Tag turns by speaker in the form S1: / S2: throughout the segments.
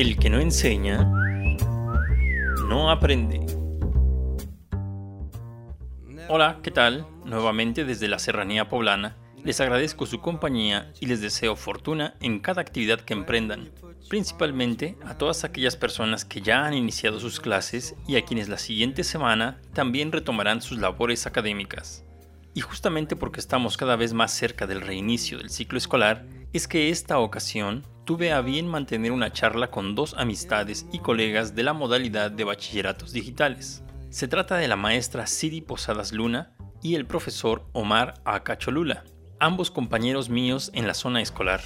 S1: El que no enseña, no aprende. Hola, ¿qué tal? Nuevamente desde la Serranía Poblana, les agradezco su compañía y les deseo fortuna en cada actividad que emprendan, principalmente a todas aquellas personas que ya han iniciado sus clases y a quienes la siguiente semana también retomarán sus labores académicas. Y justamente porque estamos cada vez más cerca del reinicio del ciclo escolar, es que esta ocasión tuve a bien mantener una charla con dos amistades y colegas de la modalidad de bachilleratos digitales. Se trata de la maestra Siri Posadas Luna y el profesor Omar Acacholula, ambos compañeros míos en la zona escolar,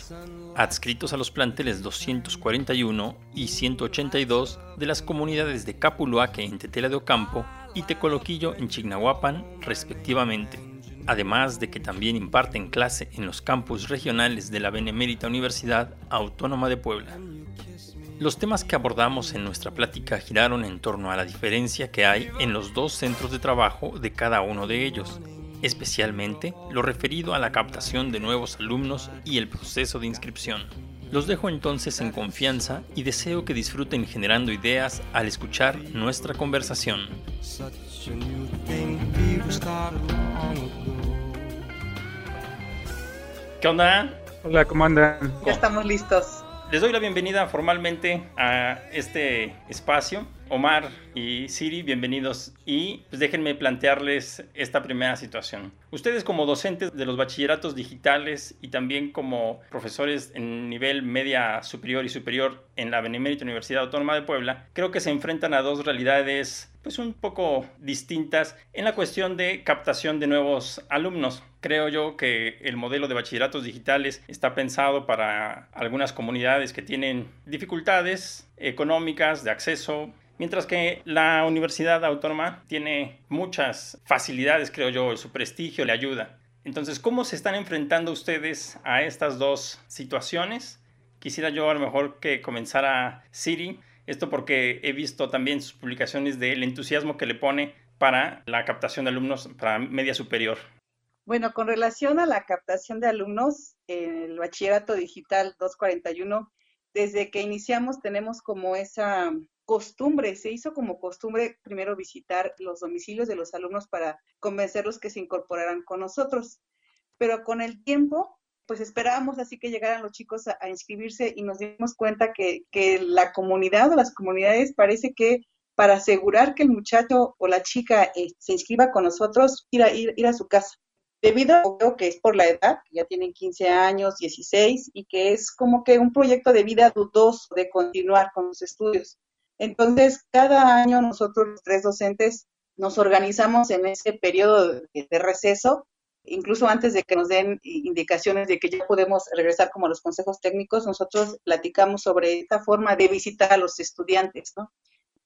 S1: adscritos a los planteles 241 y 182 de las comunidades de Capuluaque en Tetela de Ocampo y Tecoloquillo en Chignahuapan, respectivamente además de que también imparten clase en los campus regionales de la Benemérita Universidad Autónoma de Puebla. Los temas que abordamos en nuestra plática giraron en torno a la diferencia que hay en los dos centros de trabajo de cada uno de ellos, especialmente lo referido a la captación de nuevos alumnos y el proceso de inscripción. Los dejo entonces en confianza y deseo que disfruten generando ideas al escuchar nuestra conversación. ¿Qué onda?
S2: Hola, ¿cómo andan?
S3: Ya estamos listos.
S1: Les doy la bienvenida formalmente a este espacio. Omar y Siri, bienvenidos. Y pues déjenme plantearles esta primera situación. Ustedes como docentes de los bachilleratos digitales y también como profesores en nivel media superior y superior en la Benemérita Universidad Autónoma de Puebla, creo que se enfrentan a dos realidades pues un poco distintas en la cuestión de captación de nuevos alumnos. Creo yo que el modelo de bachilleratos digitales está pensado para algunas comunidades que tienen dificultades económicas de acceso, mientras que la Universidad Autónoma tiene muchas facilidades, creo yo, su prestigio le ayuda. Entonces, ¿cómo se están enfrentando ustedes a estas dos situaciones? Quisiera yo a lo mejor que comenzara Siri esto porque he visto también sus publicaciones del entusiasmo que le pone para la captación de alumnos para media superior.
S3: Bueno, con relación a la captación de alumnos, el bachillerato digital 241, desde que iniciamos tenemos como esa costumbre, se hizo como costumbre primero visitar los domicilios de los alumnos para convencerlos que se incorporaran con nosotros. Pero con el tiempo pues esperábamos así que llegaran los chicos a, inscribirse y nos dimos cuenta que, la comunidad o las comunidades parece que para asegurar que el muchacho o la chica eh, se inscriba con nosotros, ir a, ir, ir a su casa. Debido a que es por la edad, ya tienen 15 años, 16, y que es como que un proyecto de vida dudoso de continuar con los estudios. Entonces, cada año nosotros, los tres docentes, nos organizamos en ese periodo de receso incluso antes de que nos den indicaciones de que ya podemos regresar como los consejos técnicos, nosotros platicamos sobre esta forma de visitar a los estudiantes, ¿no?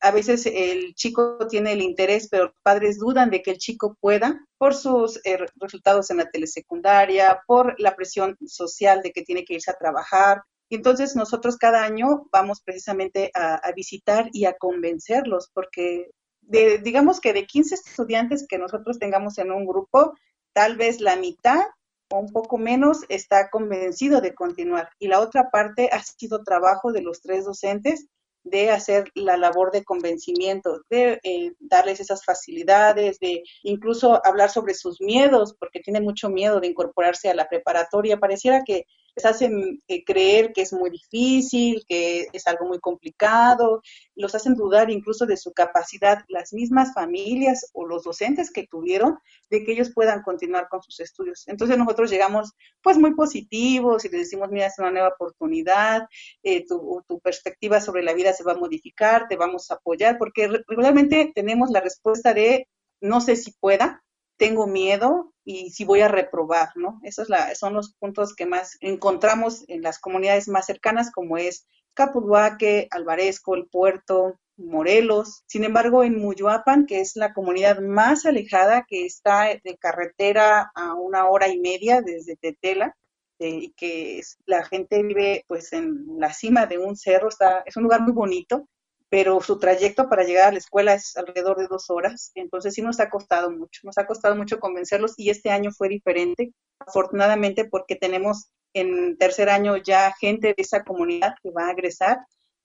S3: A veces el chico tiene el interés, pero los padres dudan de que el chico pueda por sus eh, resultados en la telesecundaria, por la presión social de que tiene que irse a trabajar. Y entonces nosotros cada año vamos precisamente a, visitar y a convencerlos, porque digamos que de 15 estudiantes que nosotros tengamos en un grupo, tal vez la mitad o un poco menos está convencido de continuar. Y la otra parte ha sido trabajo de los tres docentes de hacer la labor de convencimiento, de eh, darles esas facilidades, de incluso hablar sobre sus miedos, porque tienen mucho miedo de incorporarse a la preparatoria. Pareciera que les hacen eh, creer que es muy difícil, que es algo muy complicado, los hacen dudar incluso de su capacidad, las mismas familias o los docentes que tuvieron, de que ellos puedan continuar con sus estudios. Entonces nosotros llegamos pues muy positivos y les decimos, mira, es una nueva oportunidad, eh, tu, tu perspectiva sobre la vida se va a modificar, te vamos a apoyar, porque regularmente tenemos la respuesta de no sé si pueda, tengo miedo y si voy a reprobar, ¿no? Esos son los puntos que más encontramos en las comunidades más cercanas, como es Capulhuaque, Alvarezco, El Puerto, Morelos. Sin embargo, en Muyuapan, que es la comunidad más alejada, que está de carretera a una hora y media desde Tetela, y que la gente vive pues en la cima de un cerro, está, es un lugar muy bonito, pero su trayecto para llegar a la escuela es alrededor de dos horas, entonces sí nos ha costado mucho, nos ha costado mucho convencerlos y este año fue diferente, afortunadamente porque tenemos en tercer año ya gente de esa comunidad que va a egresar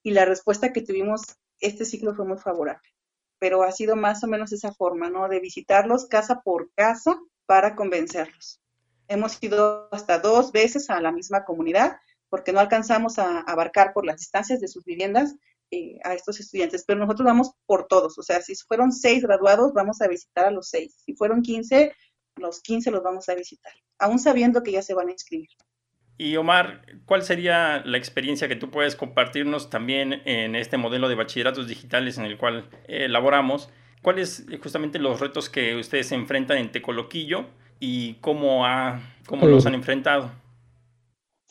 S3: y la respuesta que tuvimos este ciclo fue muy favorable. Pero ha sido más o menos esa forma, ¿no? De visitarlos casa por casa para convencerlos. Hemos ido hasta dos veces a la misma comunidad porque no alcanzamos a abarcar por las distancias de sus viviendas eh, a estos estudiantes, pero nosotros vamos por todos, o sea, si fueron seis graduados, vamos a visitar a los seis, si fueron quince, los quince los vamos a visitar, aún sabiendo que ya se van a inscribir.
S1: Y Omar, ¿cuál sería la experiencia que tú puedes compartirnos también en este modelo de bachilleratos digitales en el cual eh, elaboramos? ¿Cuáles justamente los retos que ustedes enfrentan en Tecoloquillo y cómo, ha, cómo los han enfrentado?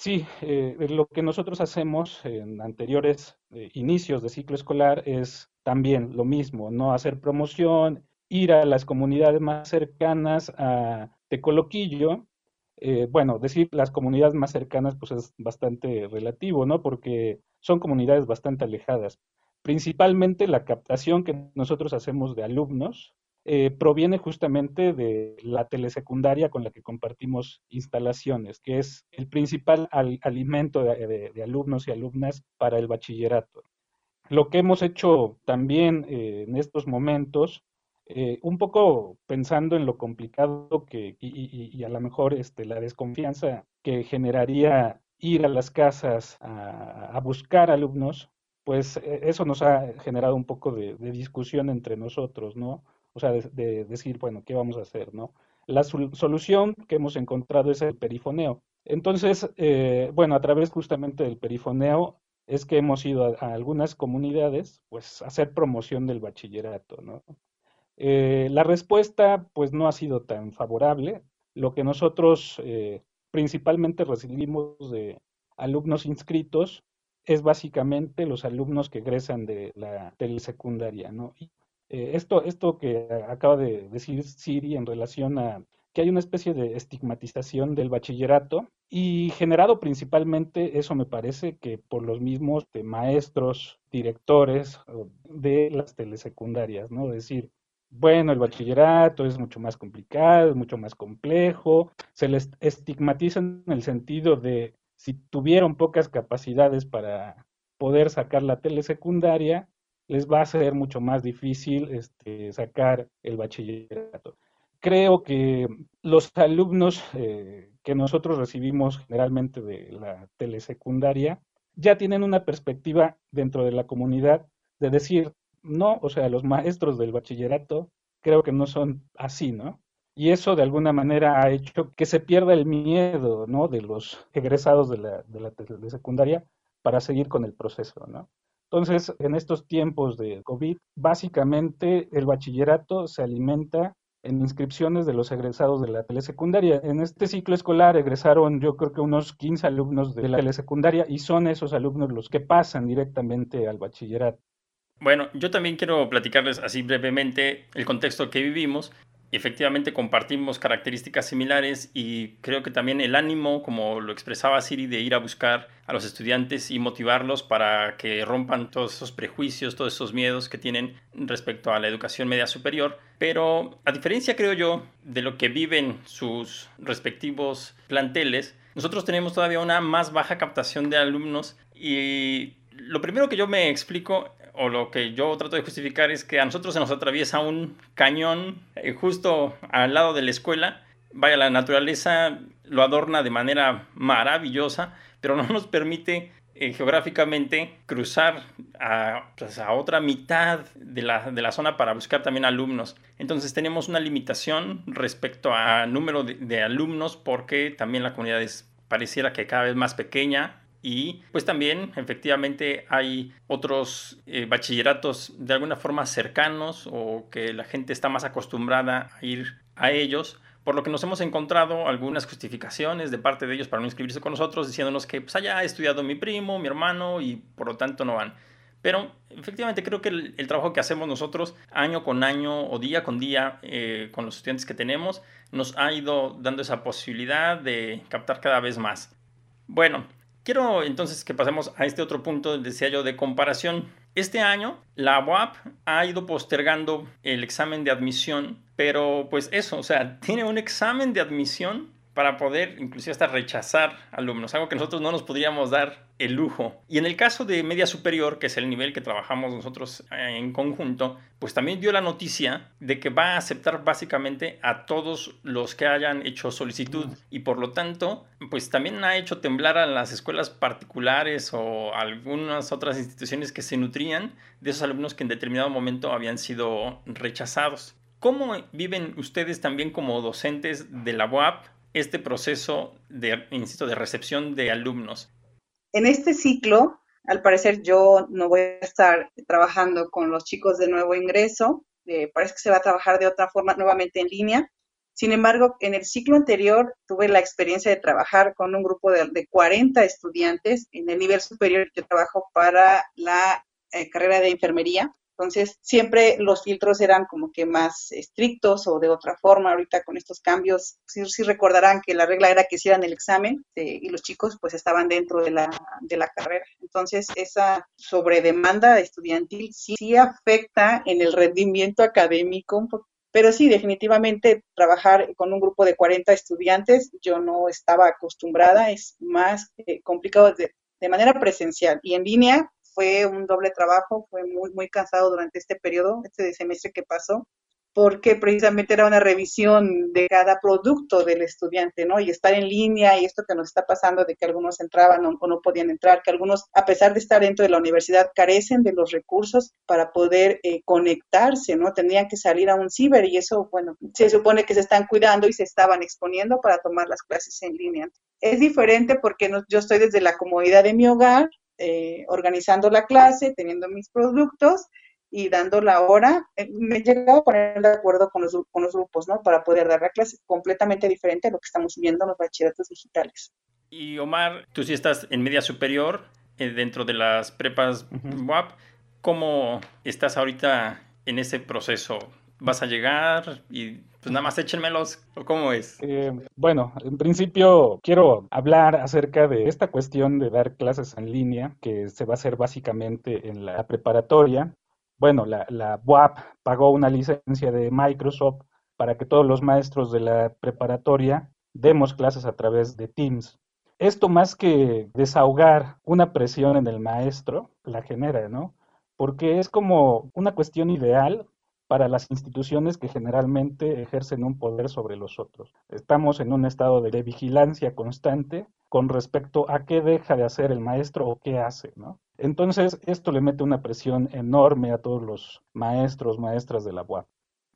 S2: Sí, eh, lo que nosotros hacemos en anteriores eh, inicios de ciclo escolar es también lo mismo, no hacer promoción, ir a las comunidades más cercanas a Tecoloquillo eh, bueno, decir las comunidades más cercanas pues es bastante relativo, ¿no? Porque son comunidades bastante alejadas. Principalmente la captación que nosotros hacemos de alumnos eh, proviene justamente de la telesecundaria con la que compartimos instalaciones, que es el principal alimento de, alumnos y alumnas para el bachillerato. Lo que hemos hecho también eh, en estos momentos eh, un poco pensando en lo complicado que, y, a lo mejor este, la desconfianza que generaría ir a las casas a, buscar alumnos, pues e, eso nos ha generado un poco de, discusión entre nosotros, ¿no? O sea, de, decir, bueno, ¿qué vamos a hacer, no? La solución que hemos encontrado es el perifoneo. Entonces, eh, bueno, a través justamente del perifoneo es que hemos ido a, algunas comunidades, pues, a hacer promoción del bachillerato, ¿no? Eh, la respuesta pues no ha sido tan favorable. Lo que nosotros eh, principalmente recibimos de alumnos inscritos es básicamente los alumnos que egresan de la telesecundaria. ¿no? Eh, esto, esto que acaba de decir Siri en relación a que hay una especie de estigmatización del bachillerato y generado principalmente, eso me parece, que por los mismos maestros, directores de las telesecundarias, ¿no? Decir, bueno, el bachillerato es mucho más complicado, es mucho más complejo, se les estigmatiza en el sentido de si tuvieron pocas capacidades para poder sacar la telesecundaria, les va a ser mucho más difícil este, sacar el bachillerato. Creo que los alumnos eh, que nosotros recibimos generalmente de la telesecundaria ya tienen una perspectiva dentro de la comunidad de decir, no, o sea, los maestros del bachillerato creo que no son así, ¿no? Y eso de alguna manera ha hecho que se pierda el miedo, ¿no? De los egresados de la, de para seguir con el proceso, ¿no? Entonces, en estos tiempos de COVID, básicamente el bachillerato se alimenta en inscripciones de los egresados de la telesecundaria. En este ciclo escolar egresaron yo creo que unos 15 alumnos de la telesecundaria y son esos alumnos los que pasan directamente al bachillerato.
S1: Bueno, yo también quiero platicarles así brevemente el contexto que vivimos. Efectivamente compartimos características similares y creo que también el ánimo, como lo expresaba Siri, de ir a buscar a los estudiantes y motivarlos para que rompan todos esos prejuicios, todos esos miedos que tienen respecto a la educación media superior. Pero a diferencia, creo yo, de lo que viven sus respectivos planteles, nosotros tenemos todavía una más baja captación de alumnos y lo primero que yo me explico o lo que yo trato de justificar es que a nosotros se nos atraviesa un cañón eh, justo al lado de la escuela. Vaya, la naturaleza lo adorna de manera maravillosa, pero no nos permite eh, geográficamente cruzar pues, a, otra mitad de la, de la, zona para buscar también alumnos. Entonces tenemos una limitación respecto al número de, de alumnos porque también la comunidad es, pareciera que cada vez más pequeña y pues también efectivamente hay otros eh, bachilleratos de alguna forma cercanos o que la gente está más acostumbrada a ir a ellos, por lo que nos hemos encontrado algunas justificaciones de parte de ellos para no inscribirse con nosotros, diciéndonos que pues allá ha estudiado mi primo, mi hermano y por lo tanto no van. Pero efectivamente creo que el, trabajo que hacemos nosotros año con año o día con día eh, con los estudiantes que tenemos nos ha ido dando esa posibilidad de captar cada vez más. Bueno, Quiero entonces que pasemos a este otro punto, decía yo, de comparación. Este año la UAP ha ido postergando el examen de admisión, pero pues eso, o sea, tiene un examen de admisión para poder inclusive hasta rechazar alumnos, algo que nosotros no nos podríamos dar el lujo. Y en el caso de media superior, que es el nivel que trabajamos nosotros eh, en conjunto, pues también dio la noticia de que va a aceptar básicamente a todos los que hayan hecho solicitud y por lo tanto, pues también ha hecho temblar a las escuelas particulares o algunas otras instituciones que se nutrían de esos alumnos que en determinado momento habían sido rechazados. ¿Cómo viven ustedes también como docentes de la UAP este proceso de, insisto, de recepción de alumnos?
S3: En este ciclo, al parecer yo no voy a estar trabajando con los chicos de nuevo ingreso, eh, parece que se va a trabajar de otra forma nuevamente en línea. Sin embargo, en el ciclo anterior tuve la experiencia de trabajar con un grupo de, de 40 estudiantes en el nivel superior. Yo trabajo para la eh, carrera de enfermería entonces, siempre los filtros eran como que más estrictos o de otra forma. Ahorita con estos cambios, sí, recordarán que la regla era que hicieran el examen eh, y los chicos pues estaban dentro de la, de la carrera. Entonces, esa sobredemanda estudiantil sí, sí afecta en el rendimiento académico pero sí, definitivamente trabajar con un grupo de 40 estudiantes, yo no estaba acostumbrada, es más eh, complicado de, manera presencial y en línea, fue un doble trabajo, fue muy, muy cansado durante este periodo, este semestre que pasó, porque precisamente era una revisión de cada producto del estudiante, ¿no? Y estar en línea y esto que nos está pasando de que algunos entraban o, no podían entrar, que algunos, a pesar de estar dentro de la universidad, carecen de los recursos para poder eh, conectarse, ¿no? Tenían que salir a un ciber y eso, bueno, se supone que se están cuidando y se estaban exponiendo para tomar las clases en línea. Es diferente porque yo estoy desde la comodidad de mi hogar, eh, organizando la clase, teniendo mis productos y dando la hora. Eh, me he llegado a poner de acuerdo con los, con los grupos, ¿no? Para poder dar la clase completamente diferente a lo que estamos viendo en los bachilleratos digitales.
S1: Y Omar, tú sí estás en media superior eh, dentro de las prepas WAP. ¿Cómo estás ahorita en ese proceso? ¿Vas a llegar y pues nada más échenmelos, ¿o cómo es?
S2: Eh, bueno, en principio quiero hablar acerca de esta cuestión de dar clases en línea, que se va a hacer básicamente en la preparatoria. Bueno, la, la pagó una licencia de Microsoft para que todos los maestros de la preparatoria demos clases a través de Teams. Esto más que desahogar una presión en el maestro, la genera, ¿no? Porque es como una cuestión ideal para las instituciones que generalmente ejercen un poder sobre los otros. Estamos en un estado de vigilancia constante con respecto a qué deja de hacer el maestro o qué hace, ¿no? Entonces, esto le mete una presión enorme a todos los maestros, maestras de la UAP.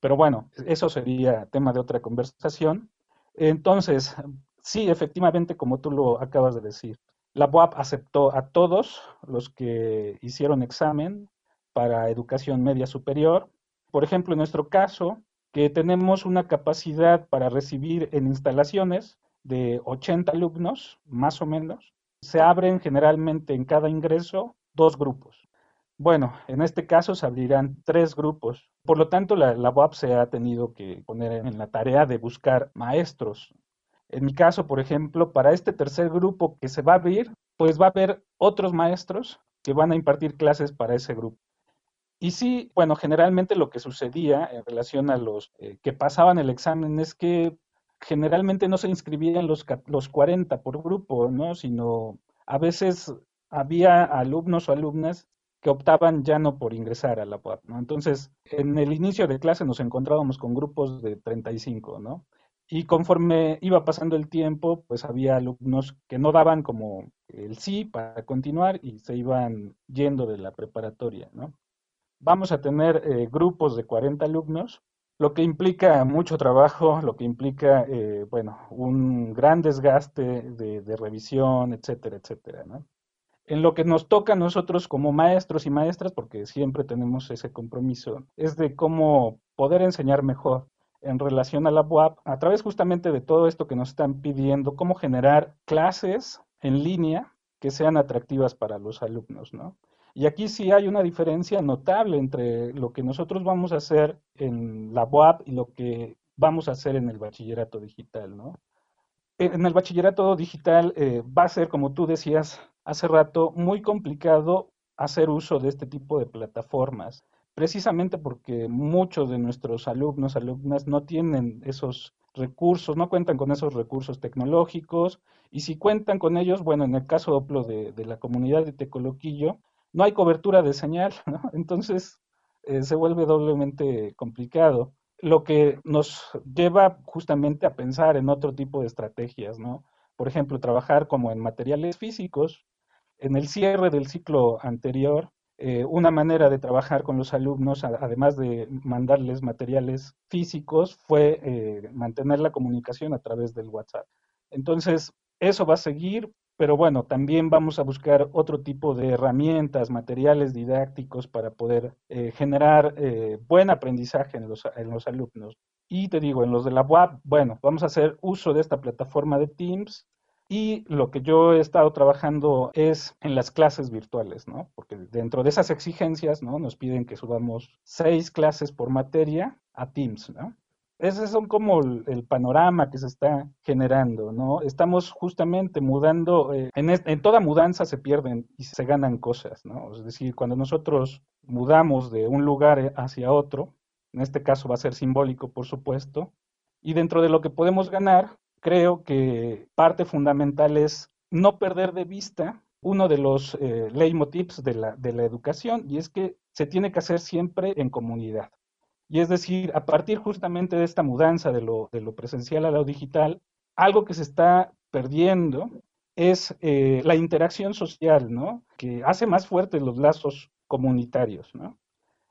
S2: Pero bueno, eso sería tema de otra conversación. Entonces, sí, efectivamente, como tú lo acabas de decir, la UAP aceptó a todos los que hicieron examen para educación media superior, por ejemplo, en nuestro caso, que tenemos una capacidad para recibir en instalaciones de 80 alumnos, más o menos, se abren generalmente en cada ingreso dos grupos. Bueno, en este caso se abrirán tres grupos. Por lo tanto, la, la UAP se ha tenido que poner en la tarea de buscar maestros. En mi caso, por ejemplo, para este tercer grupo que se va a abrir, pues va a haber otros maestros que van a impartir clases para ese grupo. Y sí, bueno, generalmente lo que sucedía en relación a los eh, que pasaban el examen es que generalmente no se inscribían los, los 40 por grupo, ¿no? Sino a veces había alumnos o alumnas que optaban ya no por ingresar a la UAP, ¿no? Entonces, en el inicio de clase nos encontrábamos con grupos de 35, ¿no? Y conforme iba pasando el tiempo, pues había alumnos que no daban como el sí para continuar y se iban yendo de la preparatoria, ¿no? Vamos a tener eh, grupos de 40 alumnos, lo que implica mucho trabajo, lo que implica, eh, bueno, un gran desgaste de, revisión, etcétera, etcétera. En lo que nos toca a nosotros como maestros y maestras, porque siempre tenemos ese compromiso, es de cómo poder enseñar mejor en relación a la UAP, a través justamente de todo esto que nos están pidiendo, cómo generar clases en línea que sean atractivas para los alumnos, ¿no? Y aquí sí hay una diferencia notable entre lo que nosotros vamos a hacer en la UAP y lo que vamos a hacer en el bachillerato digital, ¿no? En el bachillerato digital eh, va a ser, como tú decías hace rato, muy complicado hacer uso de este tipo de plataformas, precisamente porque muchos de nuestros alumnos, alumnas no tienen esos recursos, no cuentan con esos recursos tecnológicos y si cuentan con ellos, bueno, en el caso de, de la comunidad de Tecoloquillo, no hay cobertura de señal, entonces eh, se vuelve doblemente complicado, lo que nos lleva justamente a pensar en otro tipo de estrategias, ¿no? Por ejemplo, trabajar como en materiales físicos. En el cierre del ciclo anterior, eh, una manera de trabajar con los alumnos, además de mandarles materiales físicos, fue eh, mantener la comunicación a través del WhatsApp. Entonces, eso va a seguir, pero bueno, también vamos a buscar otro tipo de herramientas, materiales didácticos para poder eh, generar buen aprendizaje en los, en los alumnos. Y te digo, en los de la UAP, bueno, vamos a hacer uso de esta plataforma de Teams y lo que yo he estado trabajando es en las clases virtuales, ¿no? Porque dentro de esas exigencias, ¿no? Nos piden que subamos seis clases por materia a Teams, ¿no? Ese es como el, panorama que se está generando, ¿no? Estamos justamente mudando, eh, en, en, toda mudanza se pierden y se ganan cosas, ¿no? Es decir, cuando nosotros mudamos de un lugar hacia otro, en este caso va a ser simbólico, por supuesto, y dentro de lo que podemos ganar, creo que parte fundamental es no perder de vista uno de los eh, leitmotivs de la, de la educación y es que se tiene que hacer siempre en comunidad. Y es decir, a partir justamente de esta mudanza de lo, presencial a lo digital, algo que se está perdiendo es eh, la interacción social, ¿no? Que hace más fuertes los lazos comunitarios, ¿no?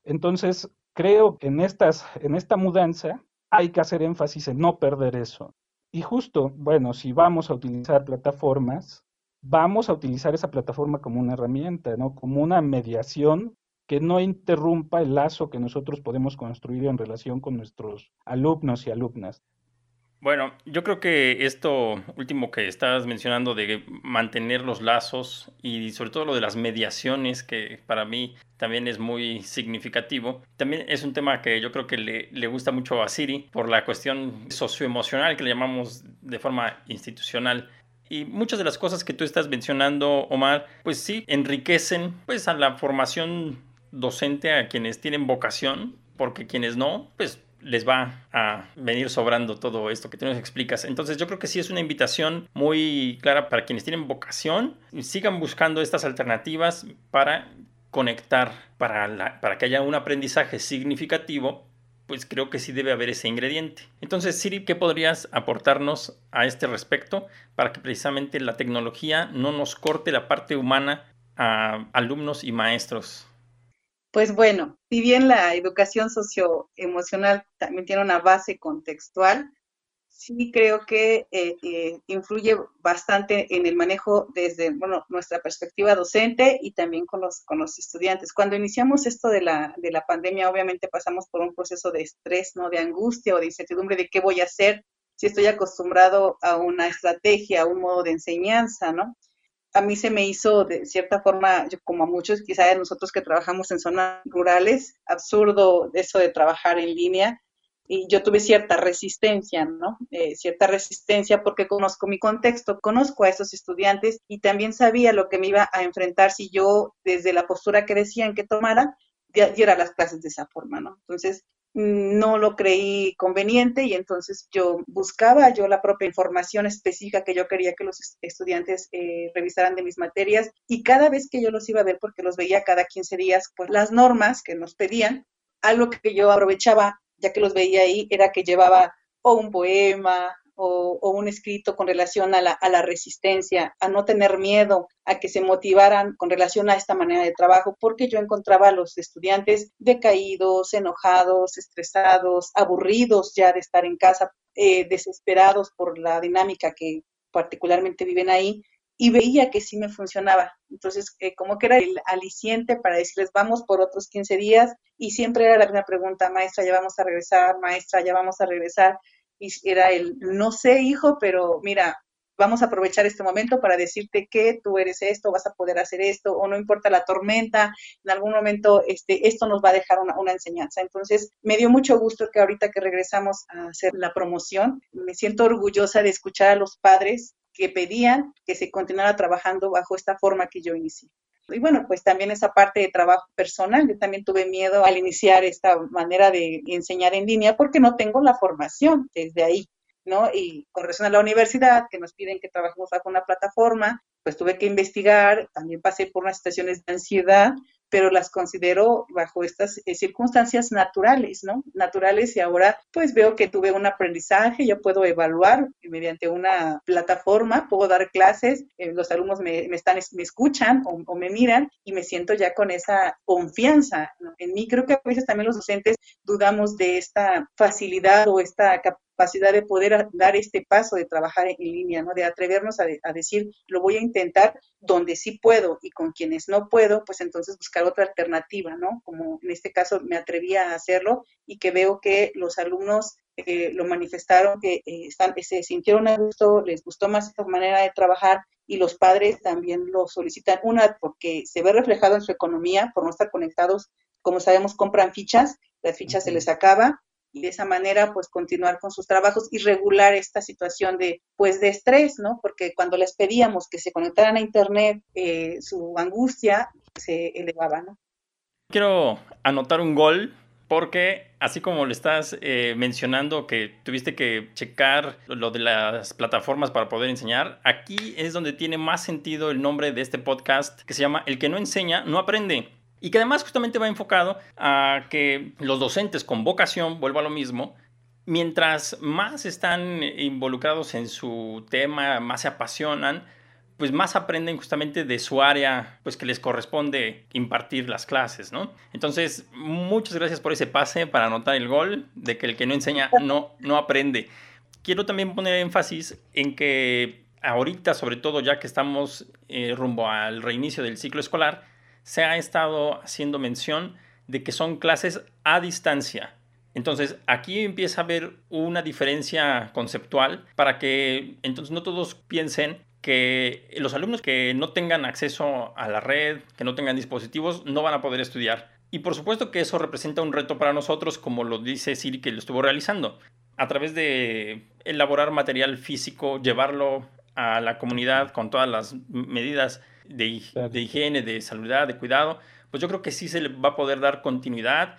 S2: Entonces, creo que en, estas, en esta mudanza hay que hacer énfasis en no perder eso. Y justo, bueno, si vamos a utilizar plataformas, vamos a utilizar esa plataforma como una herramienta, ¿no? Como una mediación que no interrumpa el lazo que nosotros podemos construir en relación con nuestros alumnos y alumnas.
S1: Bueno, yo creo que esto último que estás mencionando de mantener los lazos y sobre todo lo de las mediaciones, que para mí también es muy significativo, también es un tema que yo creo que le, le gusta mucho a Siri por la cuestión socioemocional que le llamamos de forma institucional. Y muchas de las cosas que tú estás mencionando, Omar, pues sí, enriquecen pues a la formación docente a quienes tienen vocación, porque quienes no, pues les va a venir sobrando todo esto que tú nos explicas. Entonces yo creo que sí es una invitación muy clara para quienes tienen vocación, sigan buscando estas alternativas para conectar, para, para que haya un aprendizaje significativo, pues creo que sí debe haber ese ingrediente. Entonces, Siri, ¿qué podrías aportarnos a este respecto para que precisamente la tecnología no nos corte la parte humana a alumnos y maestros?
S3: Pues bueno, si bien la educación socioemocional también tiene una base contextual, sí creo que eh, eh, influye bastante en el manejo desde bueno, nuestra perspectiva docente y también con los, con los estudiantes. Cuando iniciamos esto de la, de la pandemia, obviamente pasamos por un proceso de estrés, ¿no? de angustia o de incertidumbre de qué voy a hacer si estoy acostumbrado a una estrategia, a un modo de enseñanza, ¿no? A mí se me hizo de cierta forma, como a muchos quizá de nosotros que trabajamos en zonas rurales, absurdo eso de trabajar en línea. Y yo tuve cierta resistencia, ¿no? Eh, cierta resistencia porque conozco mi contexto, conozco a esos estudiantes y también sabía lo que me iba a enfrentar si yo, desde la postura que decían que tomara, diera las clases de esa forma, ¿no? Entonces, no lo creí conveniente y entonces yo buscaba yo la propia información específica que yo quería que los estudiantes eh, revisaran de mis materias y cada vez que yo los iba a ver, porque los veía cada 15 días, pues las normas que nos pedían, algo que yo aprovechaba ya que los veía ahí era que llevaba o un poema o, un escrito con relación a la, resistencia, a no tener miedo, a que se motivaran con relación a esta manera de trabajo, porque yo encontraba a los estudiantes decaídos, enojados, estresados, aburridos ya de estar en casa, eh, desesperados por la dinámica que particularmente viven ahí, y veía que sí me funcionaba. Entonces, eh, como que era el aliciente para decirles, vamos por otros 15 días, y siempre era la misma pregunta, maestra, ya vamos a regresar, maestra, ya vamos a regresar y era el, no sé, hijo, pero mira, vamos a aprovechar este momento para decirte que tú eres esto, vas a poder hacer esto, o no importa la tormenta, en algún momento este, esto nos va a dejar una, una, enseñanza. Entonces, me dio mucho gusto que ahorita que regresamos a hacer la promoción, me siento orgullosa de escuchar a los padres que pedían que se continuara trabajando bajo esta forma que yo inicié. Y bueno, pues también esa parte de trabajo personal, yo también tuve miedo al iniciar esta manera de enseñar en línea porque no tengo la formación desde ahí. ¿no? Y con relación a la universidad, que nos piden que trabajemos bajo una plataforma, pues tuve que investigar, también pasé por unas situaciones de ansiedad, pero las considero bajo estas eh, circunstancias naturales, ¿no? Naturales y ahora pues veo que tuve un aprendizaje, yo puedo evaluar mediante una plataforma, puedo dar clases, eh, los alumnos me, están, me escuchan o, me miran y me siento ya con esa confianza en mí. Creo que a veces también los docentes dudamos de esta facilidad o esta capacidad de poder dar este paso de trabajar en línea, ¿no? De atrevernos a, a decir, lo voy a intentar donde sí puedo y con quienes no puedo, pues entonces buscar otra alternativa, ¿no? Como en este caso me atreví a hacerlo y que veo que los alumnos eh, lo manifestaron, que eh, están, se sintieron a gusto, les gustó más esta manera de trabajar y los padres también lo solicitan. Una, porque se ve reflejado en su economía por no estar conectados. Como sabemos, compran fichas, las fichas se les acaba y de esa manera pues continuar con sus trabajos y regular esta situación de pues de estrés, ¿no? Porque cuando les pedíamos que se conectaran a internet, eh, su angustia se elevaba, ¿no?
S1: Quiero anotar un gol porque así como le estás eh, mencionando que tuviste que checar lo de las plataformas para poder enseñar, aquí es donde tiene más sentido el nombre de este podcast que se llama El que no enseña, no aprende y que además justamente va enfocado a que los docentes con vocación, vuelvo a lo mismo, mientras más están involucrados en su tema, más se apasionan, pues más aprenden justamente de su área, pues que les corresponde impartir las clases, ¿no? Entonces, muchas gracias por ese pase para anotar el gol de que el que no enseña no, no aprende. Quiero también poner énfasis en que ahorita, sobre todo ya que estamos eh, rumbo al reinicio del ciclo escolar, se ha estado haciendo mención de que son clases a distancia. Entonces, aquí empieza a haber una diferencia conceptual para que entonces no todos piensen que los alumnos que no tengan acceso a la red, que no tengan dispositivos, no van a poder estudiar. Y por supuesto que eso representa un reto para nosotros, como lo dice Siri que lo estuvo realizando, a través de elaborar material físico, llevarlo a la comunidad con todas las medidas de, de higiene, de salud, de cuidado, pues yo creo que sí se le va a poder dar continuidad.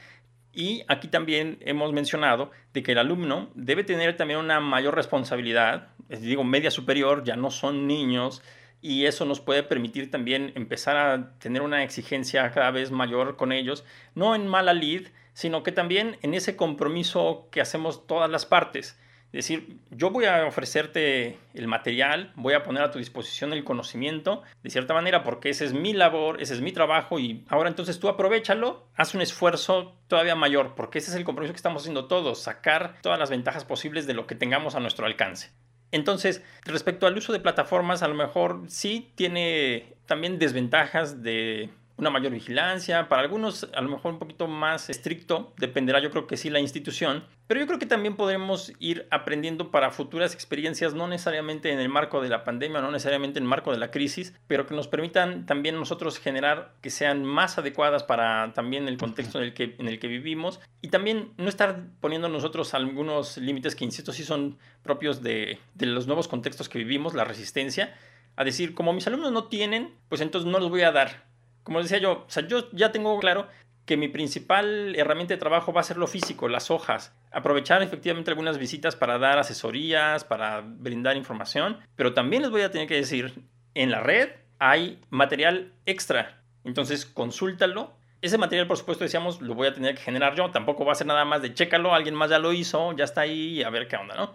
S1: Y aquí también hemos mencionado de que el alumno debe tener también una mayor responsabilidad, digo, media superior, ya no son niños, y eso nos puede permitir también empezar a tener una exigencia cada vez mayor con ellos, no en mala lid, sino que también en ese compromiso que hacemos todas las partes decir, yo voy a ofrecerte el material, voy a poner a tu disposición el conocimiento, de cierta manera, porque ese es mi labor, ese es mi trabajo y ahora entonces tú aprovechalo, haz un esfuerzo todavía mayor, porque ese es el compromiso que estamos haciendo todos, sacar todas las ventajas posibles de lo que tengamos a nuestro alcance. Entonces, respecto al uso de plataformas, a lo mejor sí tiene también desventajas de una mayor vigilancia, para algunos a lo mejor un poquito más estricto, dependerá yo creo que sí la institución, pero yo creo que también podremos ir aprendiendo para futuras experiencias, no necesariamente en el marco de la pandemia, no necesariamente en el marco de la crisis, pero que nos permitan también nosotros generar que sean más adecuadas para también el contexto en el que, en el que vivimos. Y también no estar poniendo nosotros algunos límites que, insisto, sí son propios de, de los nuevos contextos que vivimos, la resistencia, a decir, como mis alumnos no tienen, pues entonces no los voy a dar como decía yo, o sea, yo ya tengo claro que mi principal herramienta de trabajo va a ser lo físico, las hojas. Aprovechar efectivamente algunas visitas para dar asesorías, para brindar información, pero también les voy a tener que decir, en la red hay material extra. Entonces, consúltalo. Ese material, por supuesto, decíamos, lo voy a tener que generar yo. Tampoco va a ser nada más de chécalo, alguien más ya lo hizo, ya está ahí, a ver qué onda, ¿no?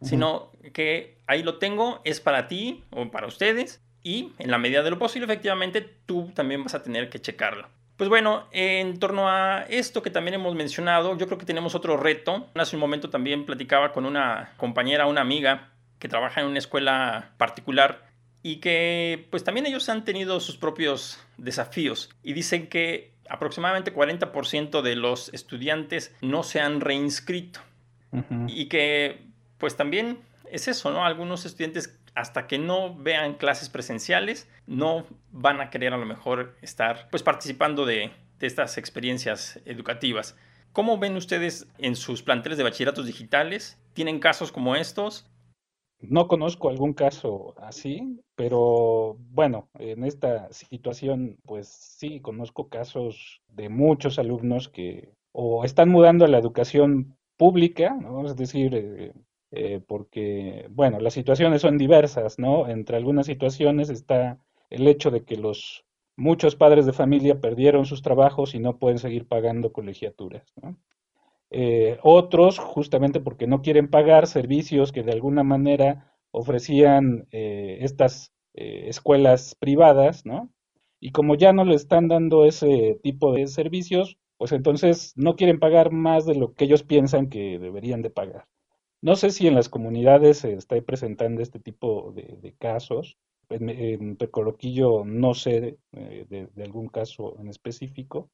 S1: Sino que ahí lo tengo, es para ti o para ustedes y en la medida de lo posible, efectivamente, tú también vas a tener que checarlo. Pues bueno, en torno a esto que también hemos mencionado, yo creo que tenemos otro reto. Hace un momento también platicaba con una compañera, una amiga que trabaja en una escuela particular y que pues también ellos han tenido sus propios desafíos y dicen que aproximadamente 40% de los estudiantes no se han reinscrito y que pues también es eso, ¿no? Algunos estudiantes hasta que no vean clases presenciales, no van a querer a lo mejor estar pues participando de, estas experiencias educativas. ¿Cómo ven ustedes en sus planteles de bachilleratos digitales? ¿Tienen casos como estos?
S2: No conozco algún caso así, pero bueno, en esta situación, pues sí, conozco casos de muchos alumnos que o están mudando a la educación pública, ¿no? Es decir, eh, eh, porque, bueno, las situaciones son diversas, ¿no? Entre algunas situaciones está el hecho de que los muchos padres de familia perdieron sus trabajos y no pueden seguir pagando colegiaturas, ¿no? Eh, otros, justamente porque no quieren pagar servicios que de alguna manera ofrecían eh, estas escuelas privadas, ¿no? Y como ya no le están dando ese tipo de servicios, pues entonces no quieren pagar más de lo que ellos piensan que deberían de pagar. No sé si en las comunidades se está presentando este tipo de, casos. En, en, Percoloquillo no sé de, algún caso en específico,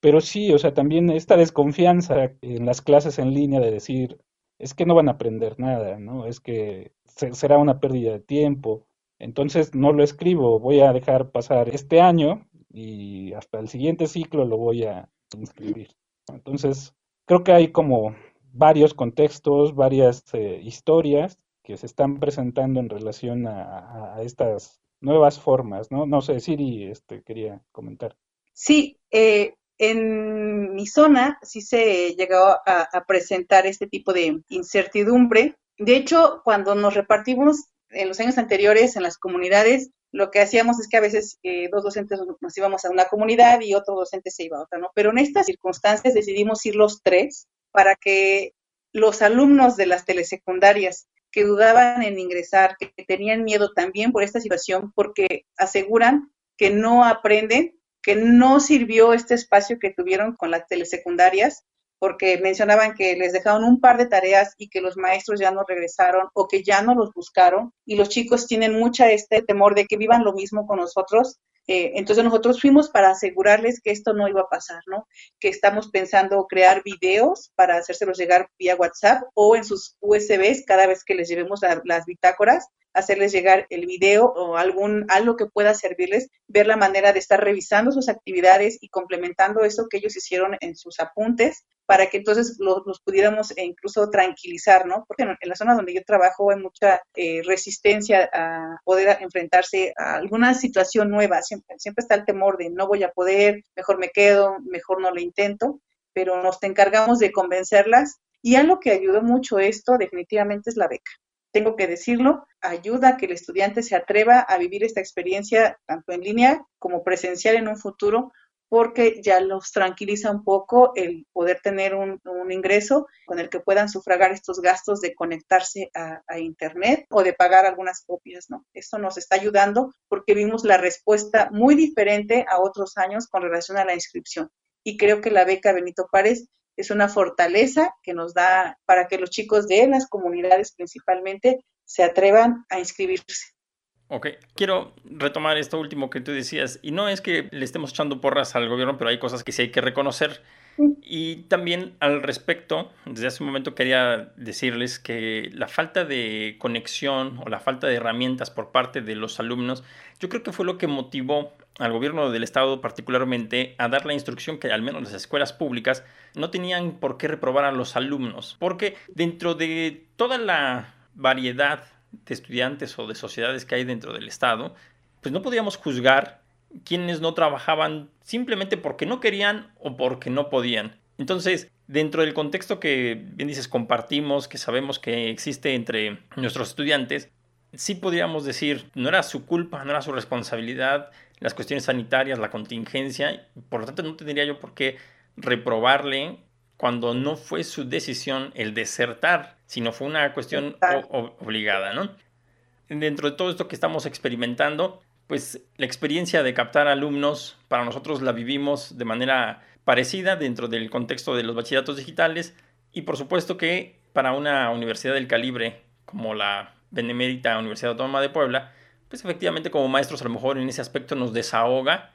S2: pero sí, o sea, también esta desconfianza en las clases en línea de decir, es que no van a aprender nada, ¿no? Es que será una pérdida de tiempo. Entonces no lo escribo, voy a dejar pasar este año y hasta el siguiente ciclo lo voy a inscribir. Entonces, creo que hay como varios contextos, varias eh, historias que se están presentando en relación a, a, estas nuevas formas, ¿no? No sé, Siri este, quería comentar.
S3: Sí, eh, en mi zona sí se llegó a, presentar este tipo de incertidumbre. De hecho, cuando nos repartimos en los años anteriores en las comunidades, lo que hacíamos es que a veces eh, dos docentes nos íbamos a una comunidad y otro docente se iba a otra, ¿no? Pero en estas circunstancias decidimos ir los tres para que los alumnos de las telesecundarias que dudaban en ingresar, que tenían miedo también por esta situación, porque aseguran que no aprenden que no sirvió este espacio que tuvieron con las telesecundarias, porque mencionaban que les dejaron un par de tareas y que los maestros ya no regresaron o que ya no los buscaron y los chicos tienen mucha este temor de que vivan lo mismo con nosotros. Eh, entonces nosotros fuimos para asegurarles que esto no iba a pasar, ¿no? Que estamos pensando crear videos para hacérselos llegar vía WhatsApp o en sus USBs cada vez que les llevemos las bitácoras hacerles llegar el video o algún algo que pueda servirles, ver la manera de estar revisando sus actividades y complementando eso que ellos hicieron en sus apuntes para que entonces los, pudiéramos e incluso tranquilizar, ¿no? Porque en, la zona donde yo trabajo hay mucha eh, resistencia a poder enfrentarse a alguna situación nueva, siempre, siempre está el temor de no voy a poder, mejor me quedo, mejor no lo intento, pero nos encargamos de convencerlas y algo que ayudó mucho esto definitivamente es la beca tengo que decirlo, ayuda a que el estudiante se atreva a vivir esta experiencia tanto en línea como presencial en un futuro, porque ya los tranquiliza un poco el poder tener un, ingreso con el que puedan sufragar estos gastos de conectarse a, a, Internet o de pagar algunas copias, ¿no? Esto nos está ayudando porque vimos la respuesta muy diferente a otros años con relación a la inscripción. Y creo que la beca Benito Párez es una fortaleza que nos da para que los chicos de las comunidades principalmente se atrevan a inscribirse.
S1: Ok, quiero retomar esto último que tú decías, y no es que le estemos echando porras al gobierno, pero hay cosas que sí hay que reconocer. Y también al respecto, desde hace un momento quería decirles que la falta de conexión o la falta de herramientas por parte de los alumnos, yo creo que fue lo que motivó al gobierno del estado particularmente a dar la instrucción que al menos las escuelas públicas no tenían por qué reprobar a los alumnos, porque dentro de toda la variedad de estudiantes o de sociedades que hay dentro del estado, pues no podíamos juzgar quienes no trabajaban simplemente porque no querían o porque no podían. Entonces, dentro del contexto que bien dices compartimos, que sabemos que existe entre nuestros estudiantes, sí podríamos decir, no era su culpa, no era su responsabilidad, las cuestiones sanitarias, la contingencia, por lo tanto no tendría yo por qué reprobarle cuando no fue su decisión el desertar, sino fue una cuestión obligada, ¿no? Dentro de todo esto que estamos experimentando, pues la experiencia de captar alumnos, para nosotros la vivimos de manera parecida dentro del contexto de los bachilleratos digitales y por supuesto que para una universidad del calibre como la Benemérita Universidad Autónoma de Puebla, pues efectivamente como maestros a lo mejor en ese aspecto nos desahoga,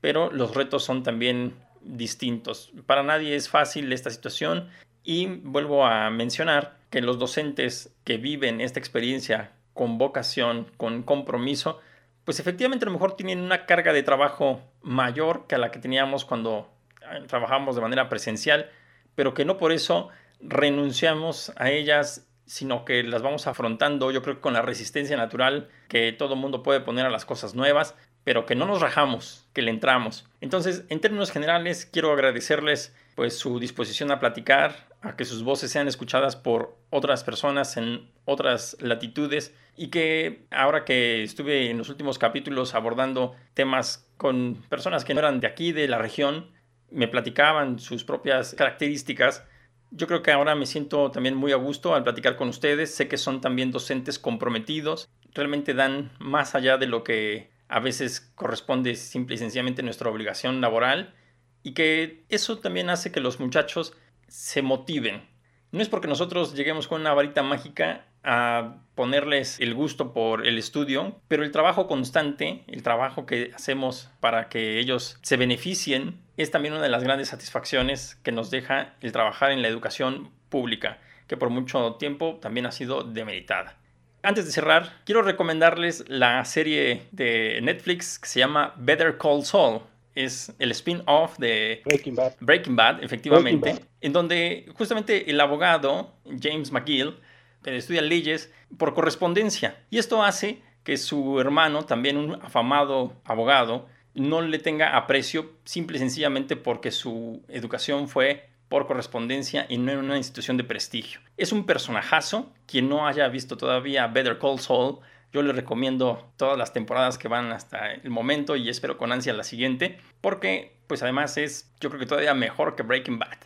S1: pero los retos son también distintos. Para nadie es fácil esta situación y vuelvo a mencionar que los docentes que viven esta experiencia con vocación, con compromiso, pues efectivamente a lo mejor tienen una carga de trabajo mayor que a la que teníamos cuando eh, trabajamos de manera presencial, pero que no por eso renunciamos a ellas sino que las vamos afrontando, yo creo que con la resistencia natural que todo mundo puede poner a las cosas nuevas, pero que no nos rajamos, que le entramos. Entonces, en términos generales, quiero agradecerles pues su disposición a platicar, a que sus voces sean escuchadas por otras personas en otras latitudes y que ahora que estuve en los últimos capítulos abordando temas con personas que no eran de aquí, de la región, me platicaban sus propias características. Yo creo que ahora me siento también muy a gusto al platicar con ustedes. Sé que son también docentes comprometidos. Realmente dan más allá de lo que a veces corresponde simple y sencillamente nuestra obligación laboral y que eso también hace que los muchachos se motiven. No es porque nosotros lleguemos con una varita mágica a ponerles el gusto por el estudio, pero el trabajo constante, el trabajo que hacemos para que ellos se beneficien, es también una de las grandes satisfacciones que nos deja el trabajar en la educación pública, que por mucho tiempo también ha sido demeritada. Antes de cerrar, quiero recomendarles la serie de Netflix que se llama Better Call Saul. Es el spin-off de
S2: Breaking Bad,
S1: Breaking Bad efectivamente, en donde justamente el abogado James McGill estudia leyes por correspondencia. Y esto hace que su hermano, también un afamado abogado, no le tenga aprecio simple y sencillamente porque su educación fue por correspondencia y no en una institución de prestigio. Es un personajazo. Quien no haya visto todavía Better Call Saul, yo les recomiendo todas las temporadas que van hasta el momento y espero con ansia la siguiente, porque pues además es yo creo que todavía mejor que Breaking Bad.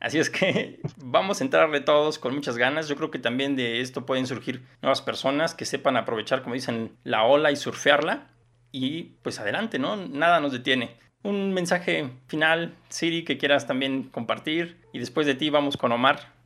S1: Así es que vamos a entrarle todos con muchas ganas. Yo creo que también de esto pueden surgir nuevas personas que sepan aprovechar, como dicen, la ola y surfearla. Y pues adelante, ¿no? Nada nos detiene. Un mensaje final, Siri, que quieras también compartir. Y después de ti vamos con Omar.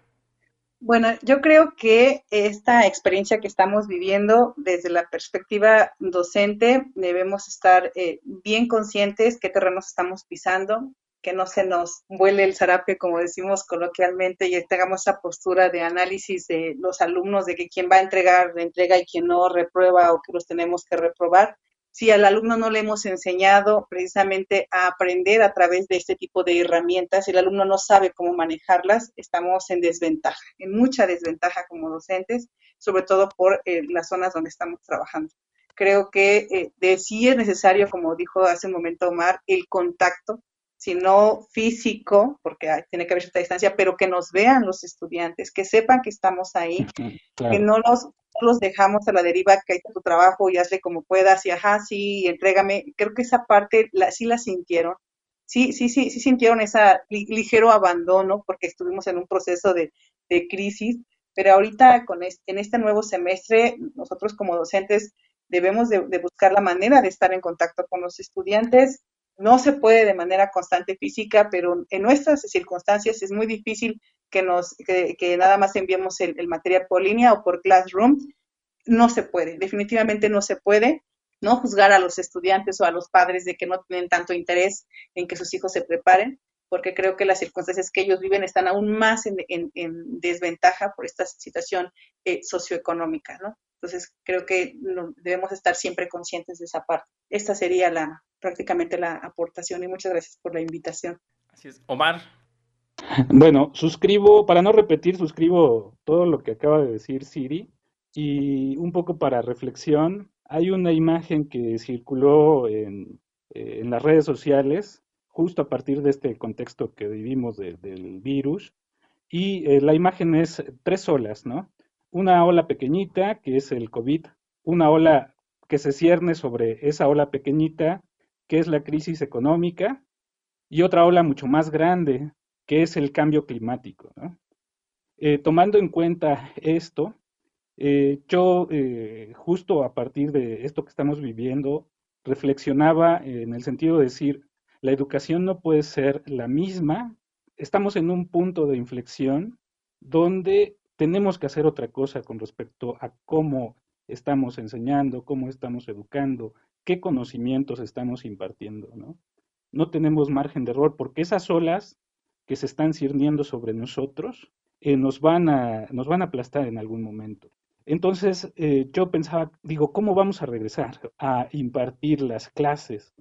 S3: Bueno, yo creo que esta experiencia que estamos viviendo desde la perspectiva docente debemos estar eh, bien conscientes qué terrenos estamos pisando, que no se nos vuele el zarape, como decimos coloquialmente, y tengamos esa postura de análisis de los alumnos, de que quién va a entregar, entrega y quién no reprueba o que los tenemos que reprobar si al alumno no le hemos enseñado precisamente a aprender a través de este tipo de herramientas, si el alumno no sabe cómo manejarlas, estamos en desventaja, en mucha desventaja como docentes, sobre todo por eh, las zonas donde estamos trabajando. Creo que eh, sí es necesario, como dijo hace un momento Omar, el contacto, si no físico, porque tiene que haber cierta distancia, pero que nos vean los estudiantes, que sepan que estamos ahí, que no los los dejamos a la deriva, que hay tu trabajo y hazle como puedas y ajá, sí, entrégame. Creo que esa parte la, sí la sintieron. Sí, sí, sí, sí sintieron ese ligero abandono porque estuvimos en un proceso de, crisis, pero ahorita con en este nuevo semestre nosotros como docentes debemos de, buscar la manera de estar en contacto con los estudiantes. No se puede de manera constante física, pero en nuestras circunstancias es muy difícil que, nos, que, nada más enviemos el, material por línea o por Classroom. No se puede, definitivamente no se puede. No juzgar a los estudiantes o a los padres de que no tienen tanto interés en que sus hijos se preparen, porque creo que las circunstancias que ellos viven están aún más en, desventaja por esta situación eh, socioeconómica, ¿no? Entonces, creo que debemos estar siempre conscientes de esa parte. Esta sería la, prácticamente la aportación y muchas gracias por la invitación.
S1: Así es. Omar,
S2: bueno, suscribo, para no repetir, suscribo todo lo que acaba de decir Siri y un poco para reflexión, hay una imagen que circuló en, eh, las redes sociales justo a partir de este contexto que vivimos del virus y eh, la imagen es tres olas, ¿no? Una ola pequeñita que es el COVID, una ola que se cierne sobre esa ola pequeñita que es la crisis económica y otra ola mucho más grande que es el cambio climático. Eh, tomando en cuenta esto, eh, yo eh, justo a partir de esto que estamos viviendo, reflexionaba en el sentido de decir, la educación no puede ser la misma, estamos en un punto de inflexión donde tenemos que hacer otra cosa con respecto a cómo estamos enseñando, cómo estamos educando, qué conocimientos estamos impartiendo, ¿no? No tenemos margen de error porque esas olas que se están cirniendo sobre nosotros eh, nos, van a, nos van a aplastar en algún momento. Entonces eh, yo pensaba, digo, ¿cómo vamos a regresar a impartir las clases?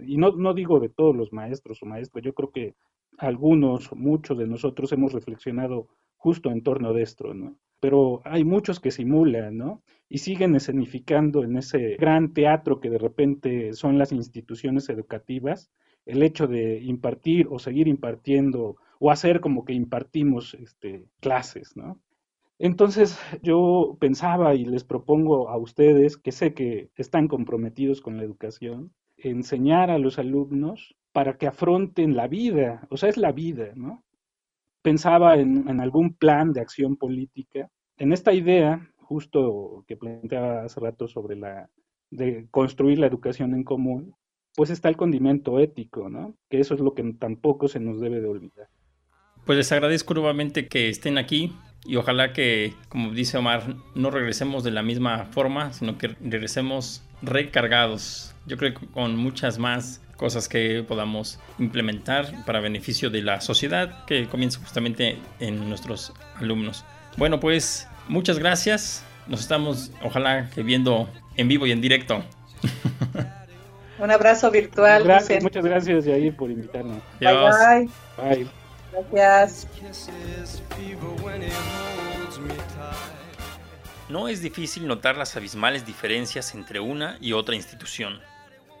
S2: Y no, no digo de todos los maestros o maestros, yo creo que algunos, muchos de nosotros hemos reflexionado justo en torno de esto, ¿no? Pero hay muchos que simulan, ¿no? Y siguen escenificando en ese gran teatro que de repente son las instituciones educativas, el hecho de impartir o seguir impartiendo o hacer como que impartimos este, clases, ¿no? Entonces yo pensaba y les propongo a ustedes, que sé que están comprometidos con la educación, enseñar a los alumnos para que afronten la vida, o sea, es la vida, ¿no? Pensaba en, en algún plan de acción política. En esta idea, justo que planteaba hace rato sobre la de construir la educación en común, pues está el condimento ético, ¿no? Que eso es lo que tampoco se nos debe de olvidar.
S1: Pues les agradezco nuevamente que estén aquí y ojalá que, como dice Omar, no regresemos de la misma forma, sino que regresemos recargados. Yo creo que con muchas más cosas que podamos implementar para beneficio de la sociedad que comienza justamente en nuestros alumnos. Bueno, pues muchas gracias. Nos estamos, ojalá que viendo en vivo y en directo.
S3: Un abrazo virtual.
S2: Gracias, muchas gracias, Yair, por invitarnos.
S3: Bye, bye.
S2: Bye.
S3: Gracias.
S1: No es difícil notar las abismales diferencias entre una y otra institución.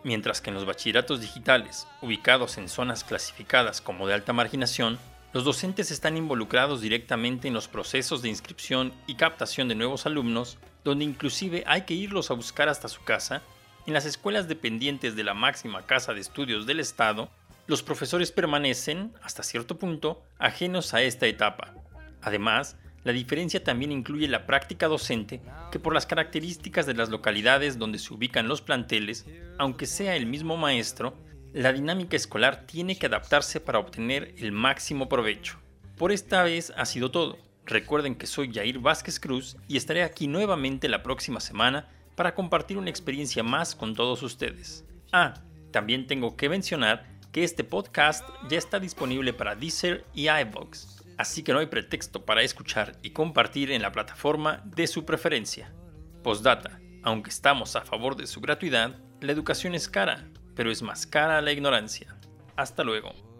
S1: Mientras que en los bachilleratos digitales, ubicados en zonas clasificadas como de alta marginación, los docentes están involucrados directamente en los procesos de inscripción y captación de nuevos alumnos, donde inclusive hay que irlos a buscar hasta su casa, en las escuelas dependientes de la máxima casa de estudios del Estado, los profesores permanecen, hasta cierto punto, ajenos a esta etapa. Además, la diferencia también incluye la práctica docente, que por las características de las localidades donde se ubican los planteles, aunque sea el mismo maestro, la dinámica escolar tiene que adaptarse para obtener el máximo provecho. Por esta vez ha sido todo. Recuerden que soy Jair Vázquez Cruz y estaré aquí nuevamente la próxima semana para compartir una experiencia más con todos ustedes. Ah, también tengo que mencionar que este podcast ya está disponible para Deezer y iVoox, así que no hay pretexto para escuchar y compartir en la plataforma de su preferencia. Postdata, aunque estamos a favor de su gratuidad, la educación es cara, pero es más cara la ignorancia. Hasta luego.